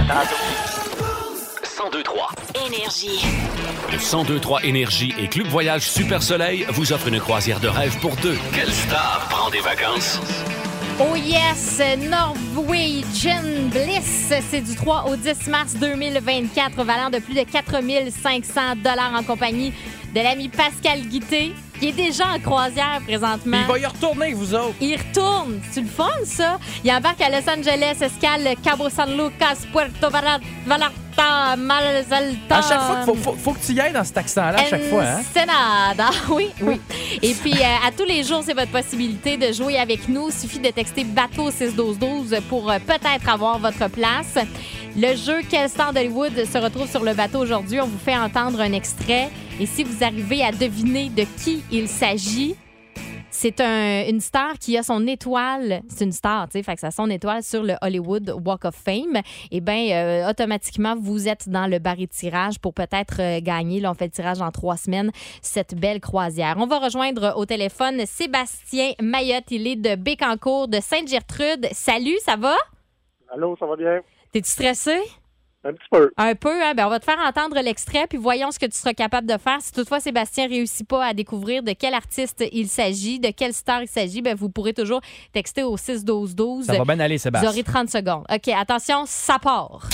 Tantôt. 1023. Énergie. Le 1023 Énergie et Club Voyage Super Soleil vous offrent une croisière de rêve pour deux. Quelle star prend des vacances? Oh yes, Norwegian Bliss, c'est du 3 au 10 mars 2024, valant de plus de 4500 dollars en compagnie de l'ami Pascal Guité, qui est déjà en croisière présentement. Il va y retourner, vous autres. Il retourne. C'est le fun, ça. Il embarque à Los Angeles, escale Cabo San Lucas, Puerto Vallarta, Malzalta. À chaque fois, faut, faut, faut que tu y ailles dans cet accent-là, à chaque fois. Hein? Ensenada. Oui, oui. Et puis, euh, à tous les jours, c'est votre possibilité de jouer avec nous. Il suffit de texter bateau 61212 pour euh, peut-être avoir votre place. Le jeu Quelle star d'Hollywood se retrouve sur le bateau aujourd'hui. On vous fait entendre un extrait. Et si vous arrivez à deviner de qui il s'agit, c'est un- une star qui a son étoile. C'est une star, tu sais, fait que ça a son étoile sur le Hollywood Walk of Fame. Et bien, automatiquement, vous êtes dans le baril de tirage pour peut-être euh, gagner. Là, on fait le tirage en trois semaines, cette belle croisière. On va rejoindre au téléphone Sébastien Mayotte. Il est de Bécancourt, de Sainte-Gertrude. Salut, ça va? Allô, ça va bien? T'es-tu stressé? Un petit peu. Un peu, hein? Ben, on va te faire entendre l'extrait, puis voyons ce que tu seras capable de faire. Si toutefois Sébastien réussit pas à découvrir de quel artiste il s'agit, de quelle star il s'agit, ben, vous pourrez toujours texter au 6-12-12. Ça va bien aller, Sébastien. Vous aurez 30 secondes. OK, attention, ça part.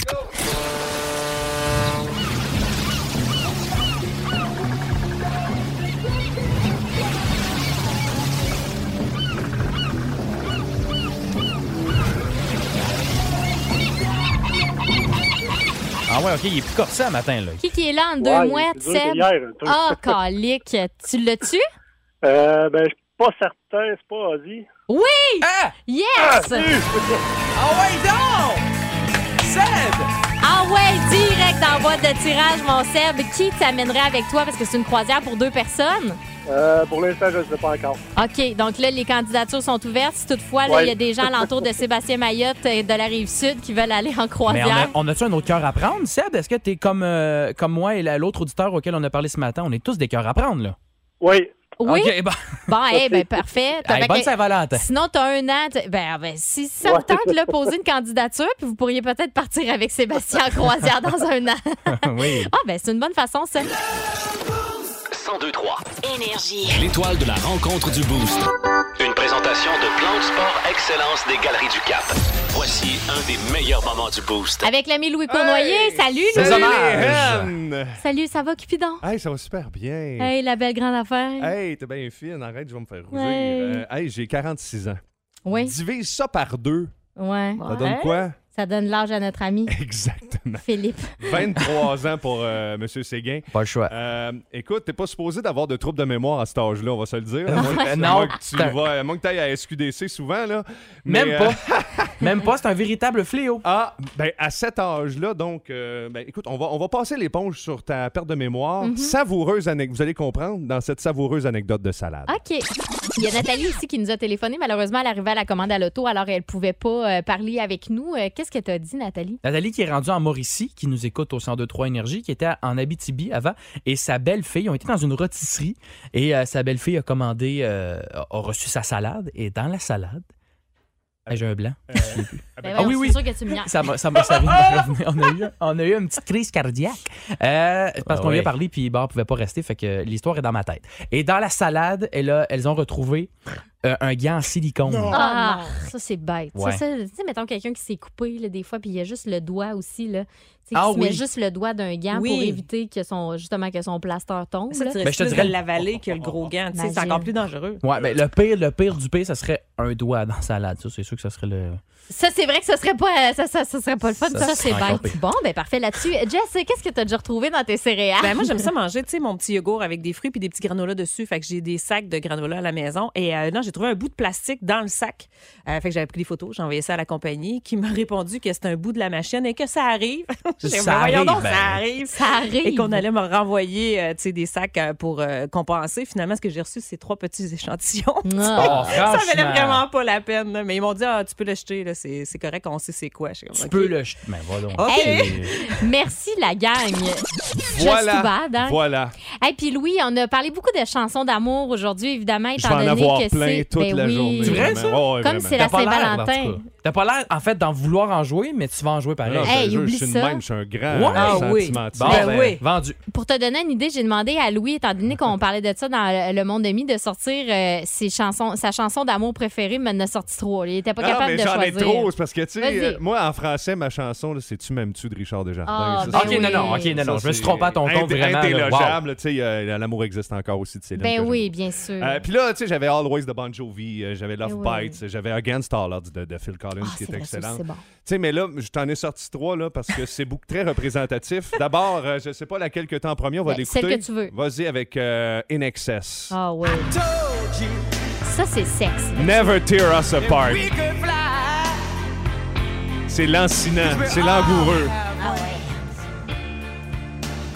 Ah ouais, OK, il est plus corsé un matin, là. Qui qui est là en deux Ouais, mois, un peu. Ah, calique. Tu l'as-tu? Euh, ben, je suis pas certain, c'est pas Ozzy. Oui! Ah! Yes! Ah ouais, donc! Seb! Ah ouais, direct dans la boîte de tirage, mon Seb. Qui t'amènerait avec toi? Parce que c'est une croisière pour deux personnes. Euh, pour l'instant, je ne sais pas encore. OK, donc là, les candidatures sont ouvertes. Si toutefois, là, il Ouais. y a des gens alentour de Sébastien Mayotte et de la Rive-Sud qui veulent aller en Mais croisière. on, a, on a-tu un autre cœur à prendre, Seb? Est-ce que t'es comme, euh, comme moi et la- l'autre auditeur auquel on a parlé ce matin? On est tous des cœurs à prendre, là. Oui. Oui? OK, bon. Bon, eh ben parfait. Hey, bonne Saint-Valentin. Sinon, t'as un an. Ben, ben, si ça vous Ouais. tente, là, poser une candidature, puis vous pourriez peut-être partir avec Sébastien en croisière dans un an. oui. Ah, ben, c'est une bonne façon, ça. 1023. Énergie. L'étoile de la rencontre du Boost. Une présentation de Plan de Sport Excellence des Galeries du Cap. Voici un des meilleurs moments du Boost. Avec l'ami Louis Cournoyer. Salut, Salut, Louis. reines! Salut, ça va, Cupidon? Hey, ça va super bien. Hey, la belle grande affaire. Hey, t'es bien fine. Arrête, je vais me faire rougir. Ouais. Euh, hey, j'ai 46 ans. Oui. Divise ça par deux, Ouais. Ça donne quoi? Ça donne l'âge à notre ami Exactement. Philippe. 23 ans pour euh, M. Séguin. Pas le choix. Euh, écoute, t'es pas supposé d'avoir de troubles de mémoire à cet âge-là, on va se le dire. À moins que- à Non. moins que tu le vois- à moins que tu ailles à SQDC souvent, là. Même pas. euh, Même pas, c'est un véritable fléau. Ah, ben à cet âge-là, donc, euh, ben, écoute, on va, on va passer l'éponge sur ta perte de mémoire. Mhm. Savoureuse anecdote, vous allez comprendre dans cette savoureuse anecdote de salade. OK. Il y a Nathalie ici qui nous a téléphoné. Malheureusement, elle arrivait à la commande à l'auto, alors elle pouvait pas euh, parler avec nous. Euh, Qu'est-ce que tu as dit, Nathalie? Nathalie qui est rendue en Mauricie, qui nous écoute au 102.3 Énergie, qui était en Abitibi avant, et sa belle-fille, ont été dans une rôtisserie, et euh, sa belle-fille a commandé, a reçu sa salade, et dans la salade, Ah, j'ai un blanc. sais plus. Ben ah voyons, oui, c'est oui. sûr que tu me. Ça m'a- ça m'a- ça vient de revenir. on, a eu, on a eu une petite crise cardiaque euh, parce Ah qu'on lui a parlé, puis bon, on pouvait pas rester, fait que l'histoire est dans ma tête. Et dans la salade, elle a- elles ont retrouvé euh, un gant en silicone. Ah, ça, c'est bête. Ça, Ouais. ça, tu sais, mettons quelqu'un qui s'est coupé là, des fois, puis il y a juste le doigt aussi. Là. Tu sais, Ah qui se met oui. juste le doigt d'un gant Oui. pour éviter que son, justement que son plaster tombe. Ça, Ben, je te dirais- de l'avaler que le gros gant. C'est encore plus dangereux. Ouais, ben, le pire, le pire du pire, ça serait un doigt dans la salade. Ça, c'est sûr que ça serait le. Ça, c'est vrai que ce serait pas, ça, ça, ça serait pas le fun. Ça, Ça, c'est bête. Bon, ben parfait là-dessus. Jess, qu'est-ce que tu as déjà retrouvé dans tes céréales? Ben, moi, j'aime ça manger, tu sais, mon petit yogourt avec des fruits puis des petits granolas dessus. Fait que j'ai des sacs de granola à la maison. Et euh, non, j'ai trouvé un bout de plastique dans le sac. Euh, fait que j'avais pris des photos, j'ai envoyé ça à la compagnie qui m'a répondu que c'était un bout de la machine et que ça arrive. J'ai dit, Ça voyons arrive, donc, ben. ça arrive. Ça arrive. Et qu'on allait me renvoyer, euh, tu sais, des sacs euh, pour euh, compenser. Finalement, ce que j'ai reçu, c'est trois petits échantillons. Oh, ça valait franchement. vraiment pas la peine. là. Mais ils m'ont dit, ah, tu peux l'acheter, là, c'est c'est correct, on sait c'est quoi. Je suis comme, Tu OK. peux le. Ben, voilà. OK. Hey. Merci, la gang. Voilà. Just too bad, hein? Voilà. Et puis Louis, on a parlé beaucoup de chansons d'amour aujourd'hui, évidemment, Je étant vais en donné avoir que plein c'est toute Ben la oui. journée. C'est vrai, vraiment. ça? Ouais, ouais, Comme vraiment. c'est la T'as pas l'air, Saint-Valentin. en tout cas. T'as pas l'air, en fait, d'en vouloir en jouer, mais tu vas en jouer pareil. Non, je Hey, jure, oublie je suis ça. même, je suis un grand Ouais. Ah oui. Bon, Ben ben, oui. vendu. Pour te donner une idée, j'ai demandé à Louis, étant donné qu'on parlait de ça dans le monde demi, de sortir euh, ses chansons, sa chanson d'amour préférée, mais il en a sorti trop. Il était pas Non, non, capable mais de j'en ai choisir. trop, c'est parce que, tu sais, euh, moi, en français, ma chanson, c'est Tu m'aimes-tu de Richard Desjardins? Ah, Ça, ben ok, non, oui. non, ok, non, non. ça, Je me suis trompé à ton compte, vraiment. Indélogeable, tu sais, euh, l'amour existe encore aussi de Céline. Ben oui, bien sûr. Puis là, tu sais, j'avais Always de Bon Jovi, j'avais Love. Bites, j'avais Against All Odds de, de Phil Collins, Ah, qui est excellent. c'est bon. Tu sais, mais là, je t'en ai sorti trois, là, parce que c'est beaucoup très représentatif. D'abord, euh, je sais pas laquelle que t'as en premier, on va Ben, l'écouter. celle que tu veux. Vas-y avec euh, In Excess. Ah oui. Ça, c'est sexe. Never Tear Us Apart. C'est lancinant, c'est langoureux. Ah ouais.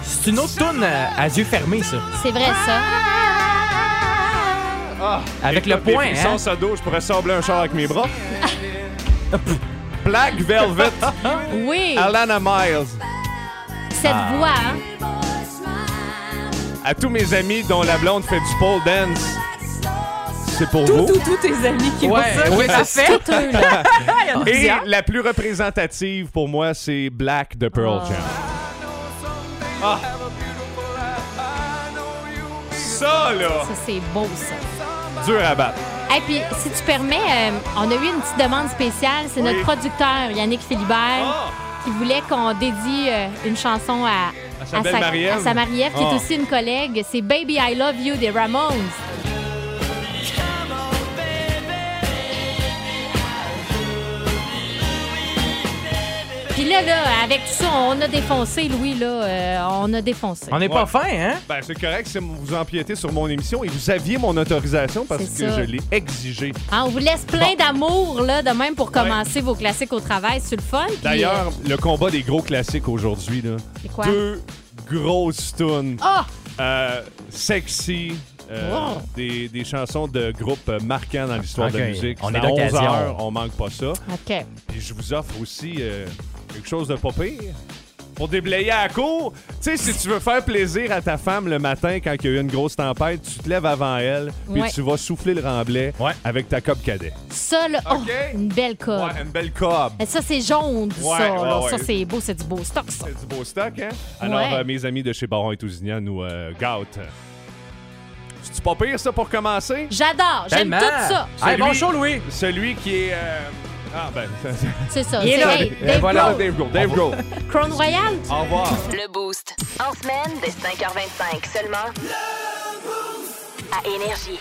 C'est une autre toune euh, à yeux fermés, ça. C'est vrai, ça. Ah, Avec le point, hein? sur dos, je pourrais sabler un char avec mes bras. Black Velvet, Oui. Alana Miles. Cette Ah. voix, hein? À tous mes amis dont la blonde fait du pole dance, c'est pour Tous, vous. tous, tous tes amis qui Ouais, font ça, oui, c'est. Tout a Et la plus représentative pour moi, c'est Black de Pearl Ah. Jam. Ah. Ça, là, Ça, c'est beau, ça. dur à battre. Et puis, si tu permets, euh, on a eu une petite demande spéciale. C'est Oui. notre producteur, Yannick Philibert, Ah. qui voulait qu'on dédie euh, une chanson à, À sa Marie-Ève. à sa Marie-Ève, qui Ah. est aussi une collègue. C'est Baby I Love You des Ramones. Puis là, là, avec tout ça, on a défoncé, Louis, là. euh, on a défoncé. On n'est pas Ouais. fin, hein? Ben, c'est correct si vous empiétez sur mon émission et vous aviez mon autorisation parce que C'est ça. je l'ai exigé. Hein, on vous laisse plein d'amour, là, de même pour commencer vos classiques au travail. C'est le fun. puis, D'ailleurs, euh, le combat des gros classiques aujourd'hui, là. C'est quoi? Deux grosses tunes. Ah! Euh, sexy. euh, Wow. des, des chansons de groupes marquants dans l'histoire de la Ok. musique. On C'est est à 11 d'occasion. heures, on manque pas ça. OK. Puis je vous offre aussi euh, quelque chose de pas pire. Pour déblayer à la cour, tu sais, si tu veux faire plaisir à ta femme le matin quand il y a eu une grosse tempête, tu te lèves avant elle, puis Ouais. tu vas souffler le remblai Ouais. avec ta cob cadet. Ça, là, oh, OK. une belle cobe. Ouais, une belle cob. Et Ça, c'est jaune, Ouais, ça. ouais, là. ouais. Ça, c'est beau, c'est du beau stock, ça. C'est du beau stock, hein? Alors, Ouais. euh, mes amis de chez Baron et Tousignan nous euh, gâtent. C'est-tu pas pire, ça, pour commencer? J'adore, j'aime Tellement. tout ça. Hey, bon Celui- show, Louis! Celui qui est... euh, Ah, ben... C'est ça. Il est c'est- là. hey, Et Dave voilà, Grohl. Dave Grohl. Dave Grohl. Crown Royal. Au revoir. Le Boost. En semaine, dès 5h25 seulement. À Énergie.